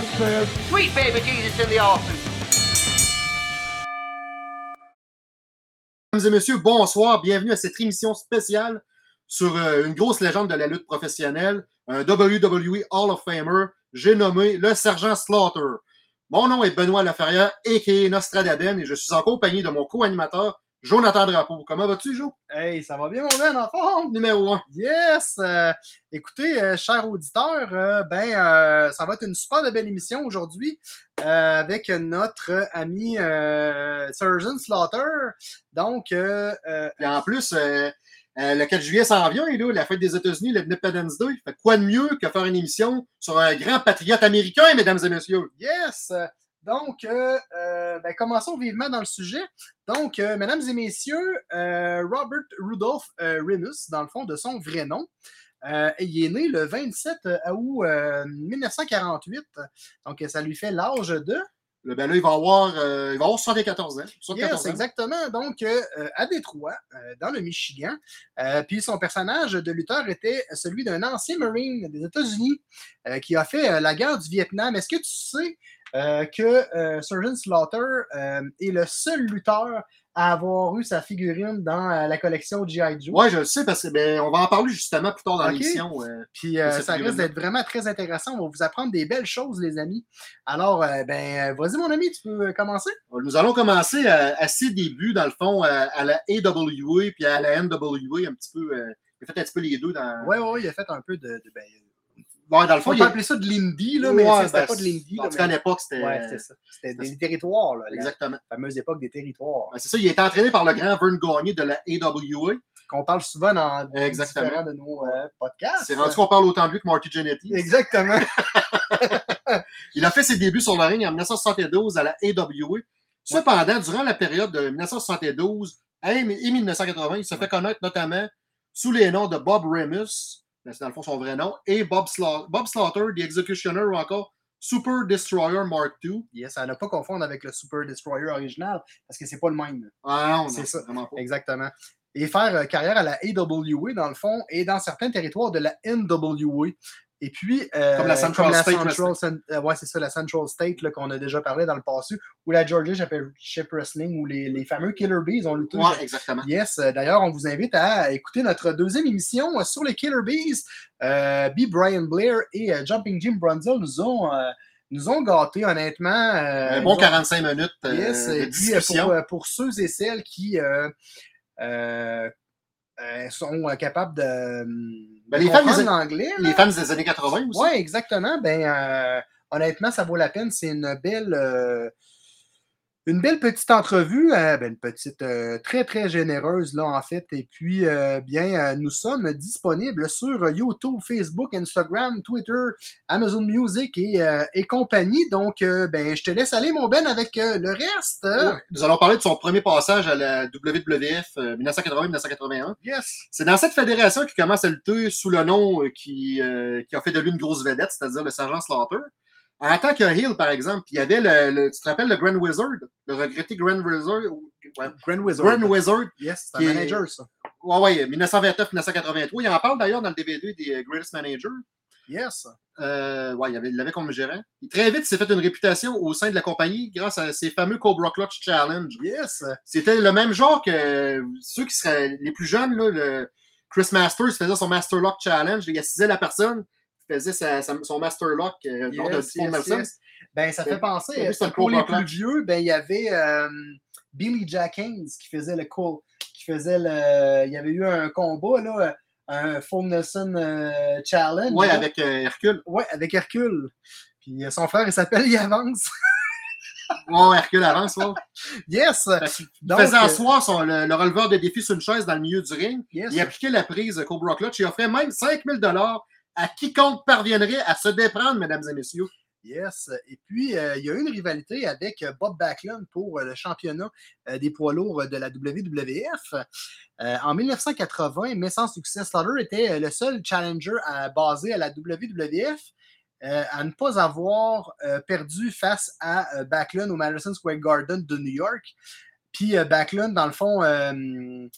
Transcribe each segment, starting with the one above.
Sweet baby Jesus in the office. Mesdames et messieurs, bonsoir. Bienvenue à cette émission spéciale sur euh, une grosse légende de la lutte professionnelle, un WWE Hall of Famer. J'ai nommé le Sergent Slaughter. Mon nom est Benoît Laferrière, a.k.a. Nostradaden, et je suis en compagnie de mon co-animateur, Jonathan Drapeau. Comment vas-tu, Jo? Hey, ça va bien, mon Ben, en forme? Numéro 1. Yes! Euh, écoutez, euh, chers auditeurs, euh, ben, ça va être une super de belle émission aujourd'hui avec notre ami Surgeon Slaughter. Donc, Et en plus, le 4 juillet s'en vient, là, la fête des États-Unis, l'Independence Day. Fait quoi de mieux que faire une émission sur un grand patriote américain, mesdames et messieurs? yes! Donc, euh, euh, ben, commençons vivement dans le sujet. Donc, euh, mesdames et messieurs, Robert Rudolph Remus, dans le fond, de son vrai nom, euh, il est né le 27 août euh, 1948. Donc, ça lui fait l'âge de? Le ben là, il va avoir, euh, il va avoir 74 ans. 74 Yes, ans. exactement. Donc, à Détroit, dans le Michigan. Puis son personnage de lutteur était celui d'un ancien Marine des États-Unis qui a fait la guerre du Vietnam. Est-ce que tu sais euh, que euh, Surgeon Slaughter euh, est le seul lutteur à avoir eu sa figurine dans euh, la collection G.I. Joe? Ouais, je le sais parce que ben, on va en parler justement plus tard dans l'émission. Puis ça risque d'être vraiment très intéressant. On va vous apprendre des belles choses, les amis. Alors, ben, vas-y, mon ami, tu peux commencer? Nous allons commencer à, à ses débuts, dans le fond, à, à la AWA puis à la NWA, un petit peu. il a fait un petit peu les deux dans. Ouais, ouais, il a fait un peu de. de ben, Ouais, dans le fond, on il peut a- appeler ça de l'indie, là, mais Ouais, c'était ben, pas de l'indie. En tout cas, à l'époque, c'était. Ouais, c'était ça. C'était des territoires, là, la Exactement. fameuse époque des territoires. Ben, c'est ça, il a été entraîné par le grand Vern Gagné de la AWA. Qu'on parle souvent dans Exactement. de nos euh, podcasts. C'est rendu qu'on parle autant de lui que Marty Jannetty. Exactement. Il a fait ses débuts sur le ring en 1972 à la AWA. Cependant, durant la période de 1972 et 1980, il se fait connaître notamment sous les noms de Bob Remus, c'est dans le fond son vrai nom, et Bob, Sla- Bob Slaughter, The Executioner ou encore Super Destroyer Mark II. yes, à ne pas confondre avec le Super Destroyer original, parce que c'est pas le même. Ah non, C'est ça. vraiment pas. Exactement. Et faire euh, carrière à la AWA, dans le fond, et dans certains territoires de la NWA. Et puis. euh, Comme la Central State Central, Cen- euh, ouais, c'est ça, la Central State qu'on a déjà parlé dans le passé, ou la Georgia Championship Wrestling, ou les, les fameux Killer Bees ont lutté. Ouais, exactement. Yes, euh, d'ailleurs, on vous invite à écouter notre deuxième émission sur les Killer Bees. Euh, B. Brian Blair et euh, Jumping Jim Brunzel nous ont, nous ont gâtés, honnêtement. euh, Un bon ils ont- 45 minutes euh, Yes, de et puis pour, pour ceux et celles qui euh, euh, sont euh, capables de, Ben, de les fans comprendre des-. Les fans des années 80 aussi. Oui, exactement. Ben, euh, honnêtement, ça vaut la peine. C'est une belle, une belle petite entrevue, euh, ben, une petite, euh, très, très généreuse, là, en fait. Et puis, euh, bien, nous sommes disponibles sur YouTube, Facebook, Instagram, Twitter, Amazon Music et, et compagnie. Donc, ben, je te laisse aller, mon Ben, avec le reste. Nous allons parler de son premier passage à la WWF euh, 1980-1981. Yes. C'est dans cette fédération qu'il commence à lutter sous le nom qui, qui a fait de lui une grosse vedette, c'est-à-dire le sergent Slaughter. En tant que heel, par exemple, il y avait le, le- tu te rappelles le Grand Wizard, le regretté Grand Wizard, ou- ouais, Grand Wizard. Grand Wizard, Yes, c'est un est- manager, ça. ouais, ouais, 1929-1983. Il en parle d'ailleurs dans le DVD des euh, Greatest Managers. Yes. Euh, ouais, il avait- il l'avait comme gérant. Il, très vite, il s'est fait une réputation au sein de la compagnie grâce à ses fameux Cobra Clutch Challenge. Yes. C'était le même genre que ceux qui seraient les plus jeunes, là, le Chris Masters faisait son Master Lock Challenge. Il assisait la personne, faisait sa- sa- son Master Lock euh, lors de Yes, yes, Nelson. yes. Ben, ça fait penser, c'est euh, pour les plus vieux, ben, il y avait euh, Billy Jack Haynes qui faisait le cool, qui faisait le. Il y avait eu un combat, là, un Full Nelson euh, Challenge. Là. avec euh, Hercule. Ouais, avec Hercule. Puis euh, son frère, il s'appelle Yavance. Ouais, Hercule avance, ouais. Yes! Il Donc, faisait euh, asseoir son, le, le releveur de défi sur une chaise dans le milieu du ring. yes. Il appliquait la prise Cobra Clutch. Il offrait même 5000 dollars à quiconque parviendrait à se déprendre, mesdames et messieurs. Yes. Et puis, euh, il y a eu une rivalité avec euh, Bob Backlund pour euh, le championnat euh, des poids lourds de la WWF. En 1980, mais sans succès, Slaughter était le seul challenger à, basé à la WWF à ne pas avoir perdu face à Backlund au Madison Square Garden de New York. Puis Backlund, dans le fond, euh,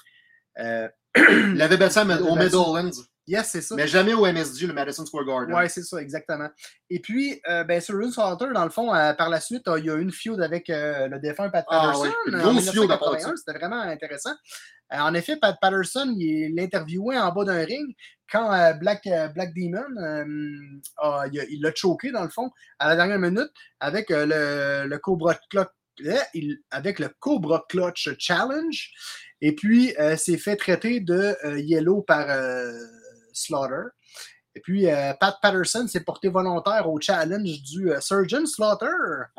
euh, Il avait battu au. Meadowlands, yes, c'est ça. mais jamais au MSG, le Madison Square Garden. Oui, c'est ça, exactement. Et puis, euh, ben, Surgeon Slaughter, dans le fond, euh, par la suite, euh, il y a eu une feud avec euh, le défunt Pat Ah, Patterson. oui, une grosse en feud à part de 1981. C'était vraiment intéressant. En effet, Pat Patterson, il l'interviewait en bas d'un ring quand Black, Black Demon, il l'a choqué, dans le fond, à la dernière minute avec le, le Cobra il- avec le Cobra Clutch Challenge. Et puis, euh, s'est fait traiter de euh, Yellow par euh, Slaughter. Et puis, euh, Pat Patterson s'est porté volontaire au challenge du euh, Surgeon Slaughter.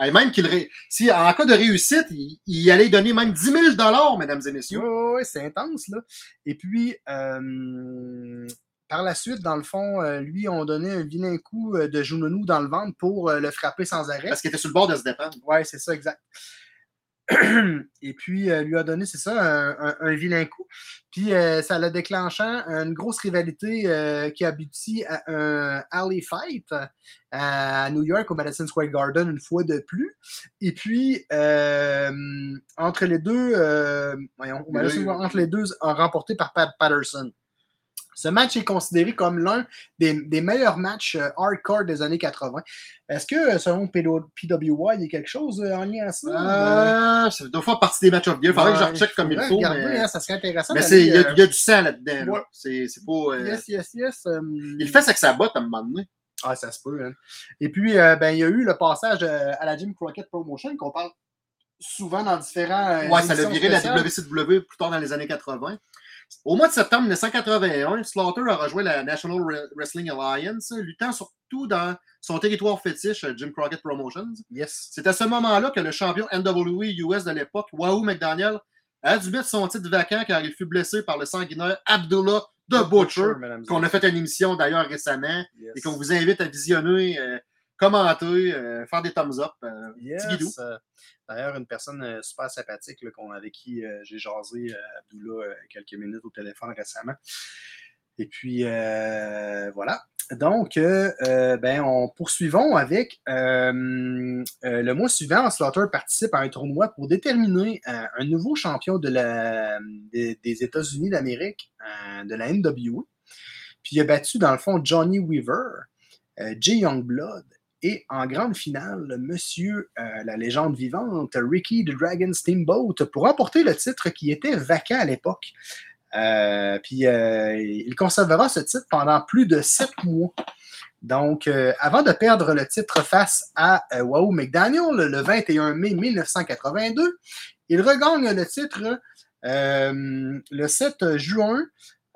Et même qu'il ré- si en cas de réussite, il, il allait donner même 10 000 dollars, mesdames et messieurs. Oui, c'est intense, là. Et puis, euh, par la suite, dans le fond, lui, on donnait un vilain coup de genou dans le ventre pour le frapper sans arrêt. Parce qu'il était sur le bord de se déprendre. Ouais, c'est ça, exact. Et puis, euh, lui a donné, c'est ça, un, un- un vilain coup. Puis, euh, ça l'a déclenchant une grosse rivalité euh, qui aboutit à un alley fight euh, à New York, au Madison Square Garden, une fois de plus. Et puis, entre les deux, voyons, Madison entre les deux, remporté par Pat Patterson. Ce match est considéré comme l'un des, des meilleurs matchs euh, hardcore des années 80. Est-ce que, euh, selon PW- PWI, il y a quelque chose euh, en lien à ça? Euh, ça doit faire partie des matchs of the year. Il faudrait que je recheck comme il faut. regarder, Mais, hein, ça serait intéressant. mais il y, a- euh, il y a du sang là-dedans. ouais. C'est c'est pas. euh, Yes, yes, yes. Il fait avec sa botte à un moment donné. Ah, ça se peut. hein. Et puis, ben, il y a eu le passage à la Jim Crockett Promotion qu'on parle souvent dans différents. Ouais, ça l'a viré la. WCW plus tard dans les années 80. Au mois de septembre 1981, Slaughter a rejoint la National Re- Wrestling Alliance, luttant surtout dans son territoire fétiche, Jim Crockett Promotions. Yes. C'est à ce moment-là que le champion NWE US de l'époque, Wahoo McDaniel, a dû mettre son titre vacant car il fut blessé par le sanguinaire Abdullah The Butcher, qu'on a fait une émission d'ailleurs récemment Yes. et qu'on vous invite à visionner, euh, commenter, euh, faire des thumbs up. euh, Yes. euh, D'ailleurs, une personne euh, super sympathique avec qui j'ai jasé, Abdullah, quelques minutes au téléphone récemment. Et puis, voilà. Donc, ben, on poursuivons avec le mois suivant, Slaughter participe à un tournoi pour déterminer un nouveau champion de la, des, États-Unis d'Amérique, de la NWA. Puis il a battu, dans le fond, Johnny Weaver, Jay Youngblood et en grande finale, monsieur, euh, la légende vivante, Ricky the Dragon Steamboat, pour remporter le titre qui était vacant à l'époque. Euh, puis euh, il conservera ce titre pendant plus de sept mois. Donc, avant de perdre le titre face à Wahoo McDaniel le 21 mai 1982, il regagne le titre le 7 juin.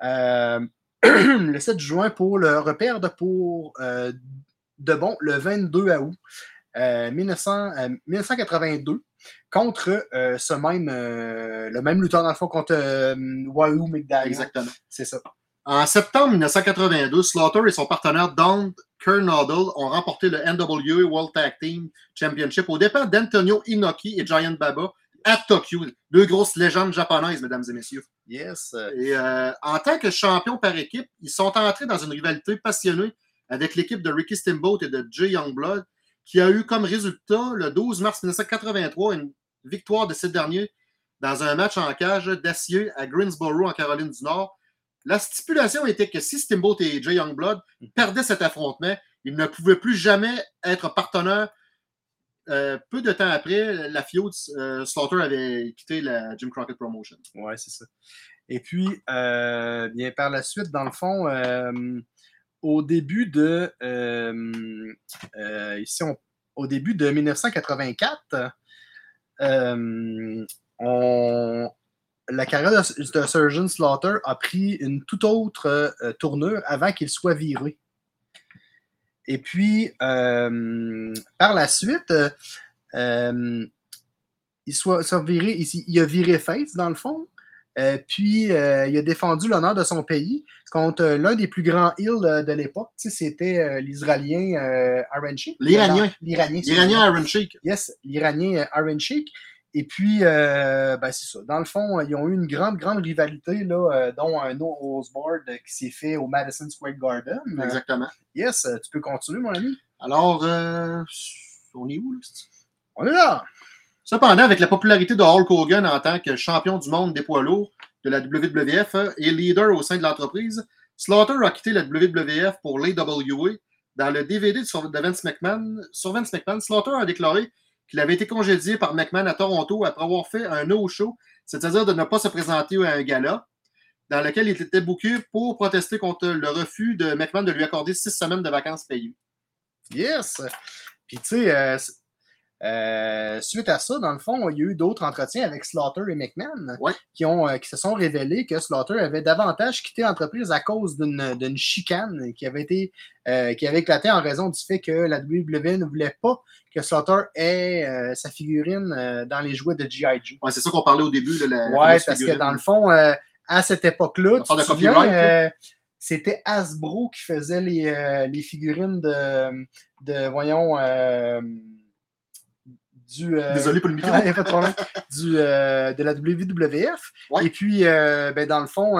le 7 juin pour le reperdre pour de bon le 22 août euh, 1900, euh, 1982 contre euh, ce même euh, le même lutteur dans le fond contre euh, Wahoo McDaniel. Exactement. C'est ça. En septembre 1982, Slaughter et son partenaire Don Kernodle ont remporté le NWA World Tag Team Championship au départ d'Antonio Inoki et Giant Baba à Tokyo. Deux grosses légendes japonaises, mesdames et messieurs. Yes. Et euh, en tant que champions par équipe, ils sont entrés dans une rivalité passionnée avec l'équipe de Ricky Steamboat et de Jay Youngblood, qui a eu comme résultat le 12 mars 1983 une victoire de ces derniers dans un match en cage d'acier à Greensboro, en Caroline du Nord. La stipulation était que si Steamboat et Jay Youngblood perdaient cet affrontement, ils ne pouvaient plus jamais être partenaires. Euh, peu de temps après, la feud, euh, Slaughter avait quitté la Jim Crockett Promotion. Ouais, c'est ça. Et puis, euh, bien par la suite, dans le fond, euh, au début de euh, euh, ici, on- au début de 1984, euh, on- la carrière de, Surgeon Slaughter a pris une toute autre tournure avant qu'il soit viré. Et puis, par la suite, il, soit, viré, il, a viré face, dans le fond. Euh, puis, euh, il a défendu l'honneur de son pays contre euh, l'un des plus grands heels de, de l'époque. C'était euh, l'Israélien euh, Aaron Sheik. L'Iranien. L'Iranien. L'Iranien Iron Sheik. Yes, l'Iranien euh, Aaron Sheik. Et puis, euh, ben, c'est ça. Dans le fond, ils ont eu une grande, grande rivalité, là, euh, dont un no barred qui s'est fait au Madison Square Garden. Euh, Exactement. yes, euh, tu peux continuer, mon ami. Alors, euh, on est où, là? On est là. Cependant, avec la popularité de Hulk Hogan en tant que champion du monde des poids lourds de la WWF euh, et leader au sein de l'entreprise, Slaughter a quitté la WWF pour l'AWA. Dans le DVD de Vince McMahon, sur Vince McMahon, Slaughter a déclaré qu'il avait été congédié par McMahon à Toronto après avoir fait un no-show, c'est-à-dire de ne pas se présenter à un gala, dans lequel il était booké pour protester contre le refus de McMahon de lui accorder six semaines de vacances payées. Yes. Puis, tu sais, euh, euh, suite à ça, dans le fond, il y a eu d'autres entretiens avec Slaughter et McMahon Ouais. qui, ont, euh, qui se sont révélés que Slaughter avait davantage quitté l'entreprise à cause d'une d'une chicane qui avait été euh, qui avait éclaté en raison du fait que la WWE ne voulait pas que Slaughter ait euh, sa figurine euh, dans les jouets de G.I. Joe. Ouais, c'est ça qu'on parlait au début de la. fameuse parce que dans le fond, euh, à cette époque-là, c'était Hasbro qui faisait les, euh, les figurines de, de voyons, euh, du... euh, Désolé pour le micro. Pas de problème. Du, euh, de la WWF. Ouais. Et puis, euh, ben, dans le fond,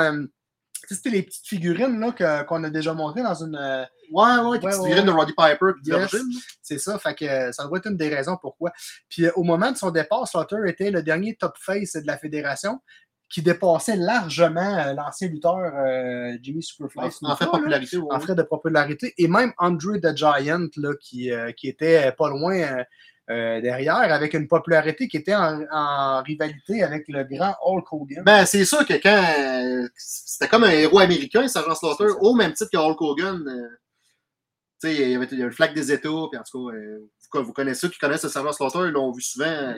c'était les petites figurines là, qu'on a déjà montrées dans une... Ouais, ouais, des Ouais, petites ouais, figurines de. Roddy Piper Yes. C'est ça, fait que ça doit être une des raisons pourquoi. Puis au moment de son départ, Slaughter était le dernier top face de la fédération qui dépassait largement l'ancien lutteur euh, Jimmy Superfly. En, en fait, là, popularité. ouais. en fait de popularité. Et même Andre the Giant, là, qui, euh, qui était pas loin euh, euh, derrière, avec une popularité qui était en, en rivalité avec le grand Hulk Hogan. Ben, c'est sûr que quand. euh, c'était comme un héros américain, Sergeant Slaughter, au même titre que Hulk Hogan. euh, tu sais, il y avait le flag des États, puis en tout cas, euh, vous, vous connaissez ceux qui connaissent le Sergeant Slaughter, ils l'ont vu souvent. euh,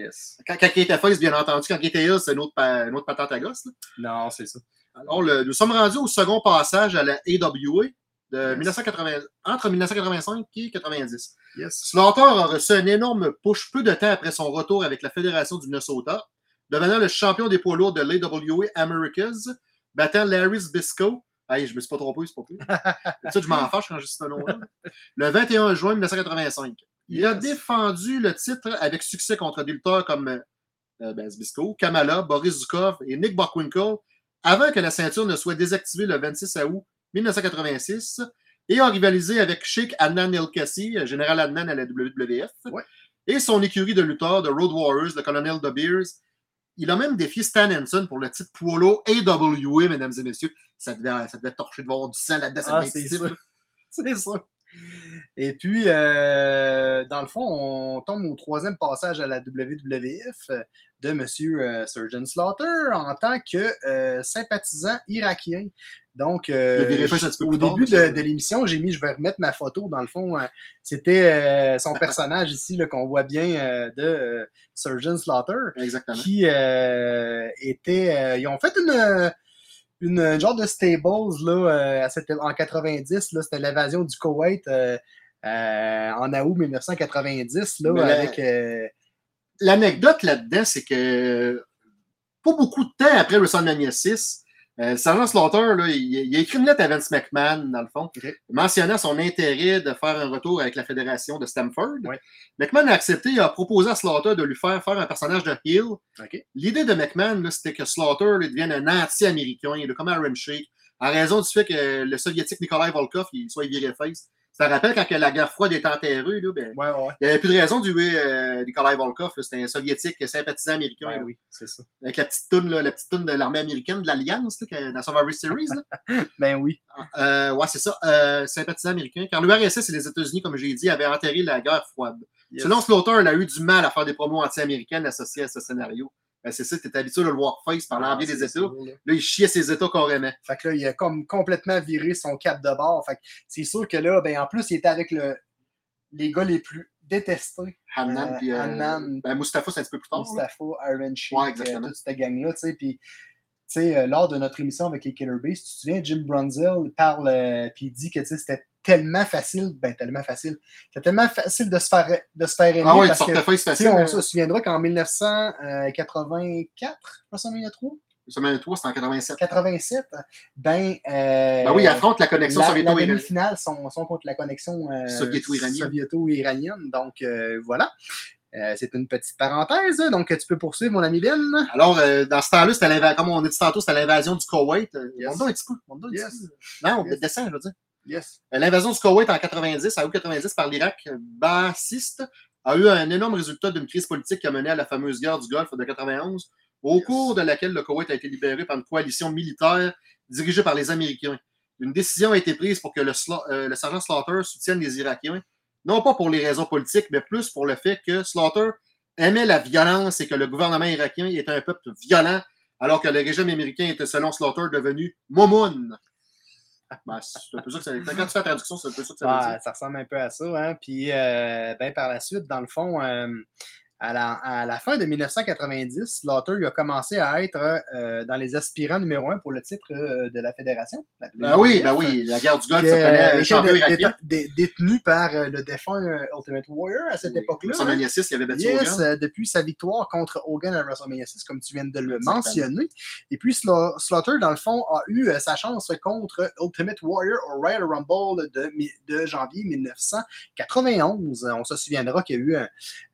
Quand, quand il était face, bien entendu, quand il était heel, c'est une une autre patente à gosse. là. Non, c'est ça. Alors, le- nous sommes rendus au second passage à la AWA de Yes. 1980, entre 1985 et 90. Yes. Slaughter a reçu un énorme push peu de temps après son retour avec la Fédération du Minnesota, devenant le champion des poids lourds de l'AWA Americas, battant Larry Zbysko. Hey, je me suis pas trompé, c'est pas plus. ça, je m'en fâche quand je dis ce nom-là. Le 21 juin 1985. Il a Yes. défendu le titre avec succès contre des lutteurs comme euh, ben, Zbysko, Kamala, Boris Zukov et Nick Bockwinkel, avant que la ceinture ne soit désactivée le 26 août 1986 et a rivalisé avec Sheikh Adnan El Kassi, général Adnan à la WWF, Ouais. et son écurie de lutteurs, de Road Warriors, le colonel De Beers. Il a même défié Stan Henson pour le titre Polo AWA, mesdames et messieurs. Ça devait, ça devait torcher de voir du sang là-dedans. Ah, c'est ça. C'est ça. Et puis, euh, dans le fond, on tombe au troisième passage à la WWF de M. euh, Surgeon Slaughter en tant que euh, sympathisant irakien. Donc, euh, au début de, de l'émission, j'ai mis, je vais remettre ma photo, dans le fond, euh, c'était euh, son personnage ici qu'on voit bien euh, de Surgeon Slaughter Exactement. qui était. ils ont fait une, une, une genre de stables là, à cette- en 90. là, C'était l'évasion du Koweït en août 1990 là, avec. L'anecdote là-dedans, c'est que pas beaucoup de temps après WrestleMania 6, euh, Sergeant Slaughter, là, il, il a écrit une lettre à Vince McMahon, dans le fond, mentionnant son intérêt de faire un retour avec la fédération de Stamford. Ouais. McMahon a accepté et a proposé à Slaughter de lui faire faire un personnage de. OK. L'idée de McMahon, c'était que Slaughter là, devienne un anti-américain, comme Aaron Sheik, en raison du fait que le soviétique Nikolai Volkov il soit viré face. Ça rappelle quand que la guerre froide est enterrée, là, ben, Ouais, ouais. il n'y avait plus de raison tuer euh, Nikolai Volkov. C'était un soviétique sympathisant américain. Ouais, oui, c'est ça. Avec la petite toune, là, la petite toune de l'armée américaine, de l'Alliance, dans Survivor Series. là. Ben oui. Euh, ouais, c'est ça. Euh, sympathisant américain. Car l'URSS et les États-Unis, comme j'ai dit, avaient enterré la guerre froide. Yes. Selon Slaughter, il a eu du mal à faire des promos anti-américaines associées à ce scénario. Ben, c'est ça, tu habitué de le voir face par Ah, l'envie des c'est États. là. Là, il chiait ses États carrément. Fait que là, il a comme complètement viré son cap de bord. Fait que c'est sûr que là, ben, en plus, il était avec le, les gars les plus détestés. Hannan, Euh, puis euh, ben, Mustafa, c'est un petit peu plus tard. Mustafa, Iron Sheik, Ouais, euh, exactement. toute cette gang-là, tu sais, puis tu sais, euh, lors de notre émission avec les Killer Bees, tu te souviens, Jim Brunzel parle, euh, puis il dit que tu sais, c'était tellement facile, ben tellement facile, c'était tellement facile de se faire, de se faire aimer. Ah ouais, parce que, facile. on hein. se souviendra qu'en 1984, WrestleMania 3, Semaine 3, c'était en 87. 87, ben. euh, Ben oui, il affronte la connexion soviéto-iranienne. demi-finale sont, sont contre la connexion euh, Soviéto-iranienne. soviéto-iranienne. Donc, euh, voilà. Euh, c'est une petite parenthèse. Donc, tu peux poursuivre, mon ami Ben. Alors, euh, dans ce temps-là, c'était comme on a dit tantôt, c'était l'invasion du Koweït. Yes. monte donc un petit peu. monte donc un petit peu. Non, Yes. descend, je veux dire. Yes. L'invasion du Koweït en 90, à août 90 par l'Irak bassiste, a eu un énorme résultat d'une crise politique qui a mené à la fameuse guerre du Golfe de 91, au Yes. cours de laquelle le Koweït a été libéré par une coalition militaire dirigée par les Américains. Une décision a été prise pour que le, euh, le sergent Slaughter soutienne les Irakiens, non pas pour les raisons politiques, mais plus pour le fait que Slaughter aimait la violence et que le gouvernement irakien était un peuple violent, alors que le régime américain était, selon Slaughter, devenu Momoun. Ben, c'est un peu ça que ça Quand tu fais la traduction, c'est un peu ça que ça veut dire. Ah, ça ressemble un peu à ça. Hein? Puis, euh, ben, par la suite, dans le fond, euh, à, la, à la fin de 1990, Slaughter il a commencé à être euh, dans les aspirants numéro un pour le titre euh, de la fédération. la Ben oui, ben oui, la guerre du Golfe, ça euh, champion irakien. détenu par euh, le défunt Ultimate Warrior à cette époque-là. WrestleMania 6, il avait battu Yes, Hogan. depuis sa victoire contre Hogan à WrestleMania 6, comme tu viens de le mentionner. Et puis Sla- Slaughter, dans le fond, a eu sa chance contre Ultimate Warrior au Royal Rumble de, de janvier 1991. On se souviendra qu'il y a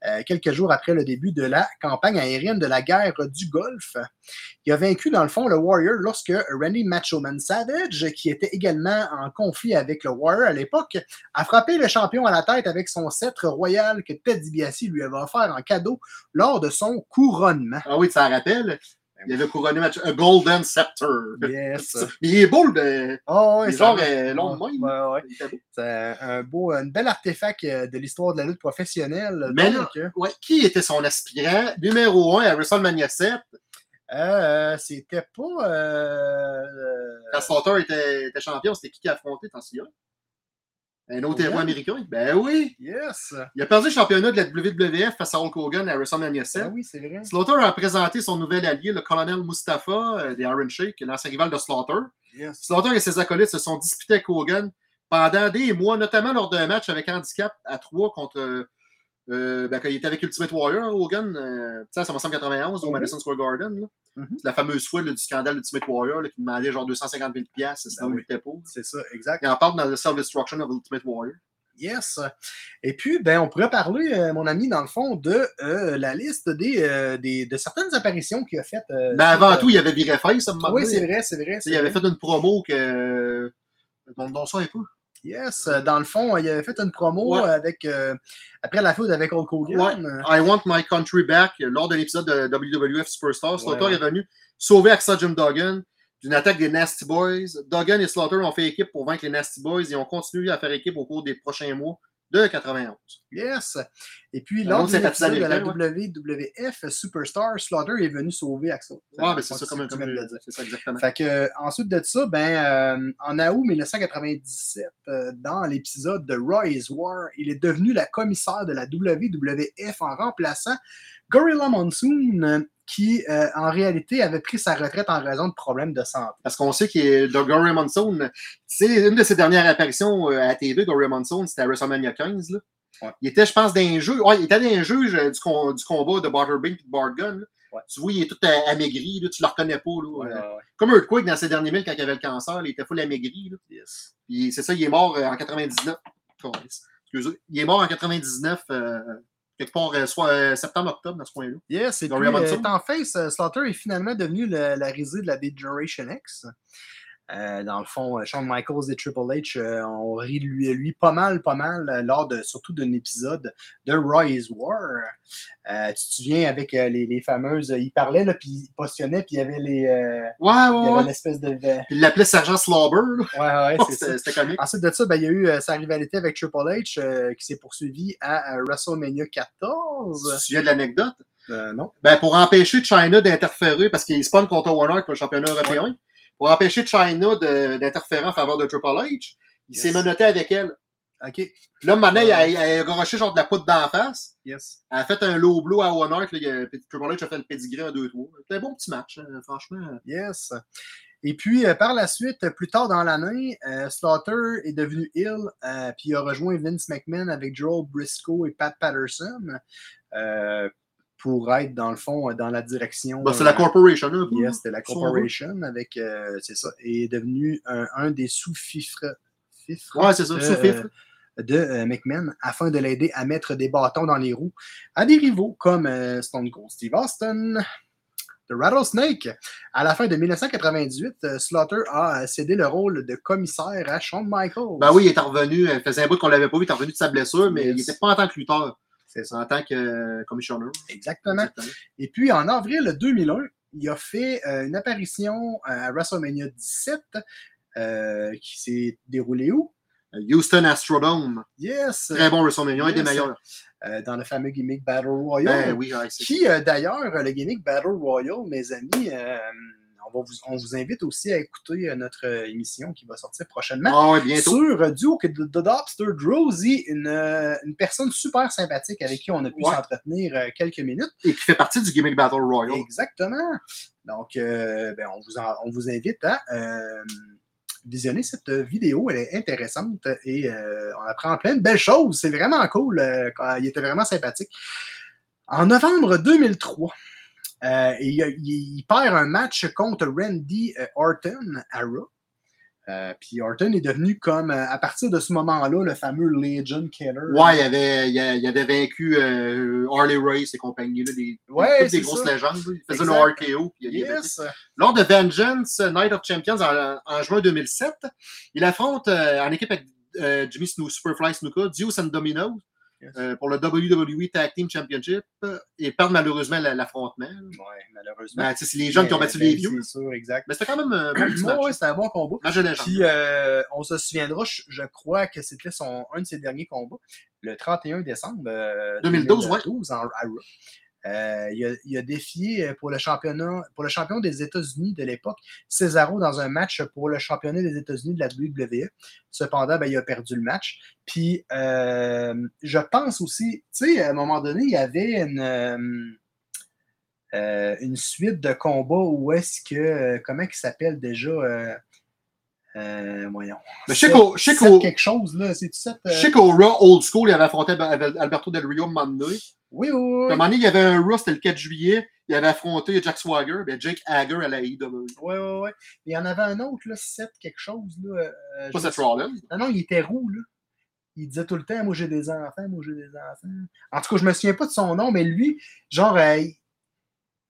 eu quelques jours après le début de la campagne aérienne de la guerre du Golfe. Il a vaincu, dans le fond, le Warrior lorsque Randy Machoman Savage, qui était également en conflit avec le Warrior à l'époque, a frappé le champion à la tête avec son sceptre royal que Ted DiBiase lui avait offert en cadeau lors de son couronnement. Ah oui, ça rappelle. Il avait couronné match, un Golden Scepter. Yes. Mais il est beau, le. Oh, est genre euh, long de même. Ouais, ouais. C'est un beau, un bel artefact euh, de l'histoire de la lutte professionnelle. Mais Donc, euh, Ouais, qui était son aspirant? Numéro 1 à WrestleMania 7 euh, c'était pas. quand Slaughter était, était champion? C'était qui qui a affronté, t'en souviens? Un autre héros américain? Ben oui! yes. Il a perdu le championnat de la WWF face à Hulk Hogan à WrestleMania 7. Ah oui, c'est vrai. Slaughter a présenté son nouvel allié, le colonel Mustafa euh, des Iron Sheik, l'ancien rival de Slaughter. Yes. Slaughter et ses acolytes se sont disputés avec Hogan pendant des mois, notamment lors d'un match avec handicap à 3 contre. Euh, ben, quand il était avec Ultimate Warrior, Hogan, euh, à 1991 au Mhm. Madison Square Garden. là. Mhm. C'est la fameuse fois là, du scandale Ultimate Warrior là, qui demandait genre 250 000 piastres, sinon Ben il oui. luttait pas. C'est ça, exact. Il en parle dans The Self-Destruction of Ultimate Warrior. Yes. Et puis, ben, on pourrait parler, euh, mon ami, dans le fond, de euh, la liste des, euh, des- de certaines apparitions qu'il a faites. Mais avant suite, tout, il y avait viré face, ça me. Oui, c'est vrai, c'est vrai. Il avait fait une promo que. Donne ça un peu. Yes. euh, Dans le fond, il avait fait une promo Ouais. avec. euh, après la foule avec Hulk Hogan. I Want My Country Back lors de l'épisode de WWF Superstar. Slaughter ouais. est venu sauver Axel Jim Duggan d'une attaque des Nasty Boys. Duggan et Slaughter ont fait équipe pour vaincre les Nasty Boys et ont continué à faire équipe au cours des prochains mois de 91. Yes. Et puis, lors de la WWF Superstar, Slaughter est venu sauver Axel. Ouais, ben c'est ça, comme, tu comme, le dire. c'est ça exactement. Fait que, euh, ensuite de ça, ben, euh, en août 1997, euh, dans l'épisode de Roy's War, il est devenu la commissaire de la WWF en remplaçant Gorilla Monsoon, qui euh, en réalité avait pris sa retraite en raison de problèmes de santé. Parce qu'on sait que Gory Monsoon, c'est une de ses dernières apparitions euh, à la TV, Gory Monsoon, c'était à WrestleMania 15. Là. Ouais. Il était, je pense, d'un jeu. Ouais, il était d'un juge euh, du, com- du combat de Butterbean et de Bart Gunn. là. Ouais. Tu vois, il est tout amaigri, là, tu le reconnais pas. Là, Ouais, euh, ouais, ouais. Comme Earthquake dans ses derniers milles quand il avait le cancer, il était full amaigri. Là. Yes. Puis c'est ça, il est mort euh, en 99. Câlisse. Excusez. Il est mort en 99, euh, quelque part, euh, soit euh, septembre-octobre, dans ce coin-là. Yes, Gorilla Monsoon. euh, en face, Slaughter est finalement devenu le- la risée de la Degeneration X. Euh, dans le fond, euh, Shawn Michaels et Triple H euh, ont ri de lui, lui pas mal, pas mal, euh, lors de surtout d'un épisode de Roy's War. Euh, tu te souviens avec les, les fameuses. il parlait, puis il postillonnait, puis il y avait les. euh, Ouais, il y ouais, avait ouais. l'espèce de. Ouais, Il l'appelait Sergent Slauber. là. ouais, c'est. C'était comique. Ensuite de ça, ben, il y a eu sa rivalité avec Triple H qui s'est poursuivie à WrestleMania Tu te 14. souviens de l'anecdote? Non. Ben, pour empêcher China d'interférer, parce qu'il spawn contre Warner pour le championnat européen, pour empêcher China d'interférer en faveur de Triple H, il s'est menotté avec elle. OK. Là, maintenant, il a, il a garoché genre de la poudre d'en face. Yes. Elle a fait un low blow à là, il a- puis Triple H a fait le pedigree en 2-3. C'était un bon petit match, hein, franchement. Yes. Et puis, euh, par la suite, plus tard dans l'année, euh, Slaughter est devenu Hill, euh, puis il a rejoint Vince McMahon avec Joel Briscoe et Pat Patterson euh, pour être, dans le fond, dans la direction. Ben, c'est la euh, corporation, un peu. Yes, c'était la. Corporation avec, euh, c'est ça, et est devenu un, un des sous-fifres fifres Ouais, c'est ça, de, euh, de euh, McMahon afin de l'aider à mettre des bâtons dans les roues à des rivaux comme euh, Stone Cold Steve Austin, The Rattlesnake. À la fin de 1998, euh, Slaughter a cédé le rôle de commissaire à Shawn Michaels. Ben oui, il est revenu. Il faisait un bout qu'on l'avait pas vu, il est revenu de sa blessure, mais Yes. il n'était pas en tant que lutteur. Ça. En tant que euh, commissioner. Exactement. Exactement. Et puis, en avril 2001, il a fait euh, une apparition à WrestleMania 17 euh, qui s'est déroulée où? Houston Astrodome. Yes! Très bon WrestleMania, un des Yes. meilleurs. euh, dans le fameux gimmick Battle Royale. Ben oui, ouais, Qui, euh, d'ailleurs, le gimmick Battle Royale, mes amis, euh, on, va vous, on vous invite aussi à écouter euh, notre euh, émission qui va sortir prochainement. Ah ouais, bientôt. Sur euh, Duo que The Dobster Drowsy, une, une personne super sympathique avec qui on a pu s'entretenir quelques minutes. Et qui fait partie du gimmick Battle Royale. Exactement. Donc, euh, ben, on, vous en- on vous invite à euh, visionner cette vidéo. Elle est intéressante et euh, on apprend plein de belles choses. C'est vraiment cool. euh, il était vraiment sympathique. En novembre 2003, euh, il, perd un match contre Randy euh, Orton à Raw. Euh, puis Orton est devenu comme, euh, à partir de ce moment-là, le fameux Legion Killer. Ouais, il avait, il avait vaincu euh, Harley Race et compagnie, là, des, Ouais, toutes des grosses ça. légendes. Il faisait le RKO. Puis. Yes. Lors de Vengeance Night of Champions en, en juin 2007, il affronte en équipe avec Jimmy Snoo, Superfly Snuka, Dios and Dominoes Yes. euh, pour le WWE Tag Team Championship euh, et perdent malheureusement la- l'affrontement. Ouais, malheureusement. Ben, c'est les jeunes qui ont battu les vieux. C'est sûr, exact. Mais c'était quand même un bon match. Ouais, ouais, c'était un bon combat. Puis, euh, on se souviendra, je, je crois que c'était son, un de ses derniers combats, le 31 décembre euh, 2012, ouais. 2012, en, à Raw. Euh, il, a, il a défié euh, pour le championnat, pour le champion des États-Unis de l'époque, Cesaro dans un match pour le championnat des États-Unis de la WWE. Cependant, ben, il a perdu le match. Puis, euh, je pense aussi, tu sais, à un moment donné, il y avait une, euh, une suite de combats où est-ce que, comment il s'appelle déjà euh, voyons. Mais je sais qu'au- quelque chose, là. C'est-tu sept, euh, Je sais qu'au Raw Old School, il avait affronté Al- Alberto Del Rio Monday. Oui, oui, Puis À un oui. moment donné, il y avait un Raw, c'était le 4 juillet. Il avait affronté Jack Swagger, ben Jake Hager à la AEW. Oui, oui, oui. Il y en avait un autre, là, 7 quelque chose, là. euh, Pas Seth Rollins. Non, non, il était roux, là. Il disait tout le temps, moi j'ai des enfants, moi j'ai des enfants. En tout cas, je me souviens pas de son nom, mais lui, genre, euh,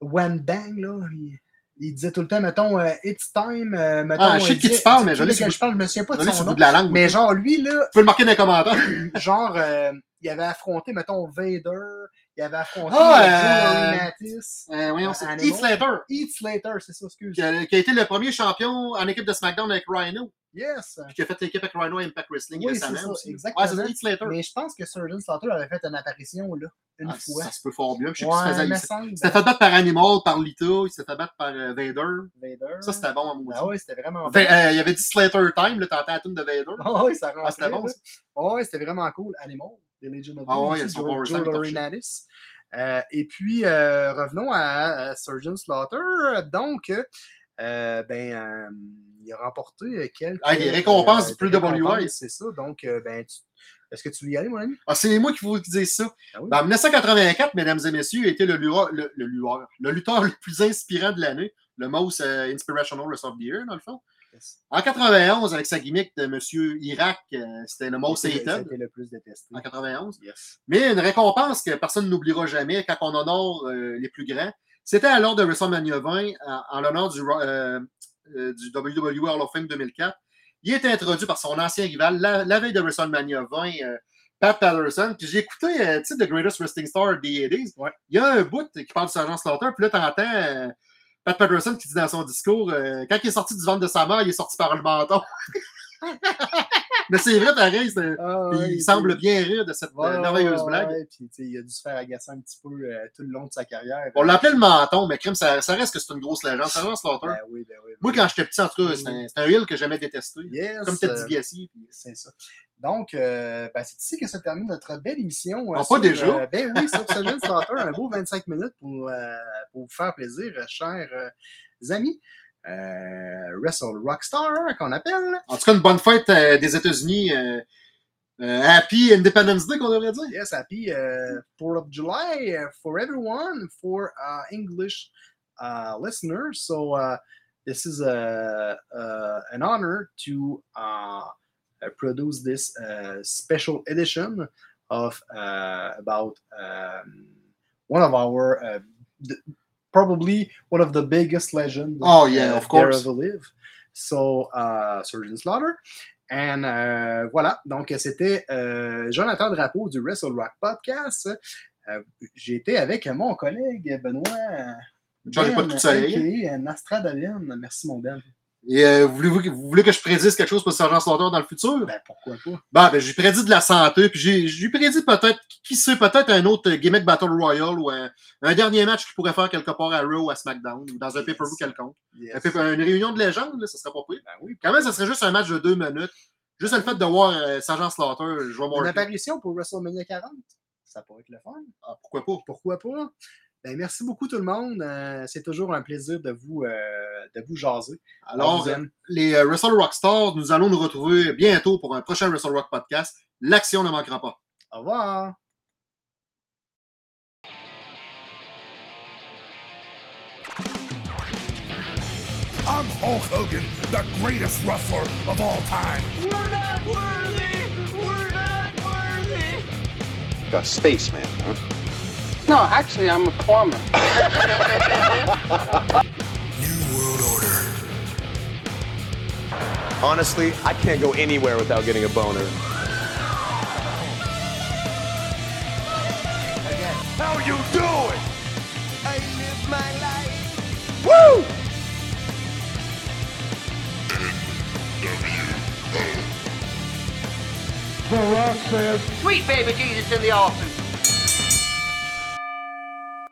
One Bang, là, il, il disait tout le temps, mettons, euh, It's time, euh, mettons. Ah, je sais de qui tu parles, mais je sais sur- je parle, je me souviens pas de son nom. de la langue. Mais genre, lui, là, Tu peux le marquer dans les commentaires. genre, euh, il avait affronté, mettons, Vader, il avait affronté Ah, euh, Matis, Euh. Heath Slater, Heath Slater, c'est ça, excuse. qui a, qui a été le premier champion en équipe de SmackDown avec Rhino, Yes. puis qui a fait l'équipe avec Rhino Impact Wrestling Oui, récemment c'est ça, aussi. exactement. Ouais, Slater. Mais je pense que Surgeon Slaughter avait fait une apparition, là, une Ah, fois. Ça se peut fort bien. Je sais Ouais, faisait. Il il s'était fait battre par Animal, par Lita, il s'était fait battre par euh, Vader. Vader. Ça, c'était bon à mon Ah oui, c'était vraiment euh, Il y avait dit Slater Time, là, t'entends la tune de Vader. Ah oui, ça Ah, c'était bon. Ah oui, c'était vraiment cool. Animal, The Legion of Ah est Laurinaitis. Euh, et puis, revenons à, à Surgeon Slaughter. Donc, ben, il a remporté quelques... Ah, des récompenses du plus WI. C'est ça. Donc, euh, ben, tu- est-ce que tu veux y aller, mon ami? Ah, c'est moi qui vous dire ça. Ah oui. Ben, en 1984, mesdames et messieurs, été le, lutteur- le, le lutteur- le lutteur le plus inspirant de l'année, le most euh, inspirational wrestler of the year, dans le fond. Yes. En 91, avec sa gimmick de Monsieur Irak, euh, c'était le most hated C'était le plus détesté. en 91. Yes. Mais une récompense que personne n'oubliera jamais quand on honore euh, les plus grands, c'était à l'ordre de WrestleMania 20, en, en l'honneur du, euh, du WWE Hall of Fame 2004. Il était introduit par son ancien rival la, la veille de WrestleMania 20, euh, Pat Patterson. Puis j'ai écouté, euh, tu sais, The Greatest Wrestling Star des 80s. Ouais. Il y a un bout qui parle du Sergent Slaughter, puis là, t'entends euh, Pat Patterson qui dit dans son discours, euh, quand il est sorti du ventre de sa mère, il est sorti par le menton. Mais c'est vrai, pareil, c'est- Ah, ouais, il semble bien rire de cette euh, Ouais, merveilleuse ouais, blague. puis, tu sais, il a dû se faire agacer un petit peu euh, tout le long de sa carrière. On l'appelait le menton, mais crime, ça, ça reste que c'est une grosse légende. Ça reste Slaughter. Ben oui, ben oui. ben Moi, quand j'étais petit, en tout cas, c'était un, c'était un heel que j'aimais détester. Yes, Comme euh, DiBiase. puis- C'est ça. Donc, euh, ben, c'est ici que se termine notre belle émission. euh, Ah, pas sur, déjà? euh, ben oui, sur Surgeon Slaughter, un beau 25 minutes pour, euh, pour vous faire plaisir, euh, chers euh, amis. Euh, Wrestle Rockstar, qu'on appelle. En tout cas, une bonne fête euh, des États-Unis. euh, happy Independence Day, qu'on devrait dire. Yes, happy uh, 4th of July uh, for everyone, for English uh, listeners. So uh, this is a, uh, an honor to uh, produce this uh, special edition of about um, one of our probably one of the biggest legends. Oh, yeah, uh, of course. lived. So uh, Surgeon Slaughter. And euh, voilà, donc c'était euh, Jonathan Drapeau du Wrestle Rock Podcast. Euh, J'ai été avec mon collègue Benoît. J'en ai pas tout soleil. aka Nostradalien. Merci mon Ben. Et euh, voulez-vous, vous voulez que je prédise quelque chose pour Sergent Slaughter dans le futur? Ben pourquoi pas? Bon, ben, j'ai prédit de la santé, puis j'ai, prédit peut-être, qui sait, peut-être un autre gimmick Battle Royale ou un, un dernier match qui pourrait faire quelque part à Raw ou à SmackDown ou dans un pay-per-view quelconque. Yes. Un une réunion de légendes, là, ça serait pas pire. Ben oui, Quand même, ça serait juste un match de deux minutes. Juste le fait de voir euh, Sergent Slaughter, je vois Une mon apparition pour WrestleMania 40. Ça pourrait être le fun. Ah, pourquoi pas? Pourquoi pas? Ben, merci beaucoup tout le monde. Euh, C'est toujours un plaisir de vous, euh, de vous jaser. Alors, vous aime. les euh, Wrestle Rockstars, nous allons nous retrouver bientôt pour un prochain Wrestle Rock podcast. L'action ne manquera pas. Au revoir. I'm Hulk Hogan, the greatest wrestler of all time. We're not worthy! We're not worthy! A spaceman, huh? No, actually, I'm a plumber. New World Order. Honestly, I can't go anywhere without getting a boner. How you doing? I live my life! Woo! Sweet baby Jesus in the offing.